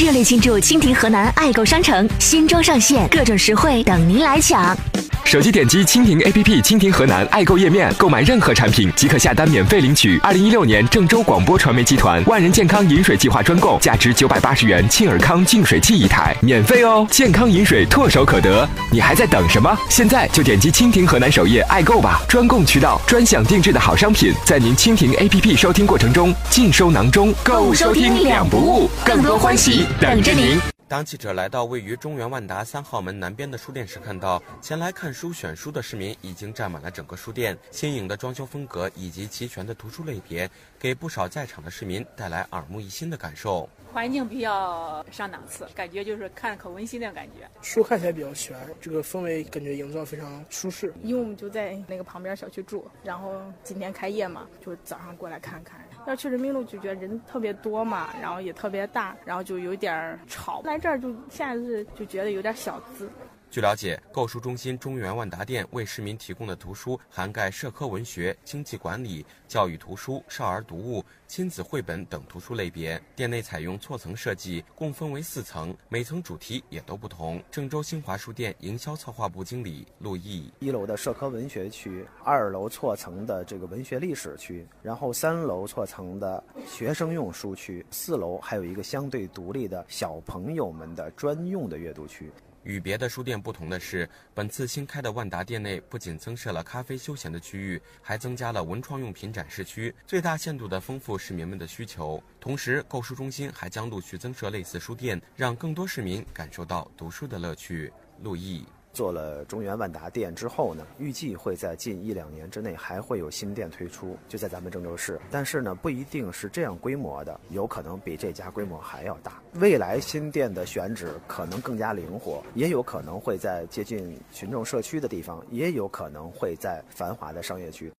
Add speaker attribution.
Speaker 1: 热烈庆祝蜻蜓河南爱购商城新装上线，各种实惠等您来抢。
Speaker 2: 手机点击蜻蜓 APP 蜻蜓河南爱购页面，购买任何产品即可下单免费领取二零一六年郑州广播传媒集团万人健康饮水计划专供价值九百八十元沁尔康净水器一台，免费哦！健康饮水唾手可得，你还在等什么？现在就点击蜻蜓河南首页爱购吧！专供渠道，专享定制的好商品，在您蜻蜓 APP 收听过程中尽收囊中，购物收听两不误，更多欢喜等着您。
Speaker 3: 当记者来到位于中原万达三号门南边的书店时，看到前来看书选书的市民已经占满了整个书店。新颖的装修风格以及齐全的图书类别，给不少在场的市民带来耳目一新的感受。
Speaker 4: 环境比较上档次，感觉就是看可温馨的感觉。
Speaker 5: 书看起来比较全，这个氛围感觉营造非常舒适。
Speaker 6: 因为我们就在那个旁边小区住，然后今天开业嘛，就早上过来看看。要去人民路就觉得人特别多嘛，然后也特别大，然后就有点吵。来这儿就现在是就觉得有点小资。
Speaker 3: 据了解，购书中心中原万达店为市民提供的图书涵盖社科文学、经济管理、教育图书、少儿读物、亲子绘本等图书类别。店内采用错层设计，共分为四层，每层主题也都不同。郑州新华书店营销策划部经理陆毅：
Speaker 7: 一楼的社科文学区，二楼错层的这个文学历史区，然后三楼错层的学生用书区，四楼还有一个相对独立的小朋友们的专用的阅读区。
Speaker 3: 与别的书店不同的是，本次新开的万达店内不仅增设了咖啡休闲的区域，还增加了文创用品展示区，最大限度地丰富市民们的需求。同时，购书中心还将陆续增设类似书店，让更多市民感受到读书的乐趣。陆毅。
Speaker 7: 做了中原万达店之后呢，预计会在近一两年之内还会有新店推出，就在咱们郑州市。但是呢，不一定是这样规模的，有可能比这家规模还要大。未来新店的选址可能更加灵活，也有可能会在接近群众社区的地方，也有可能会在繁华的商业区。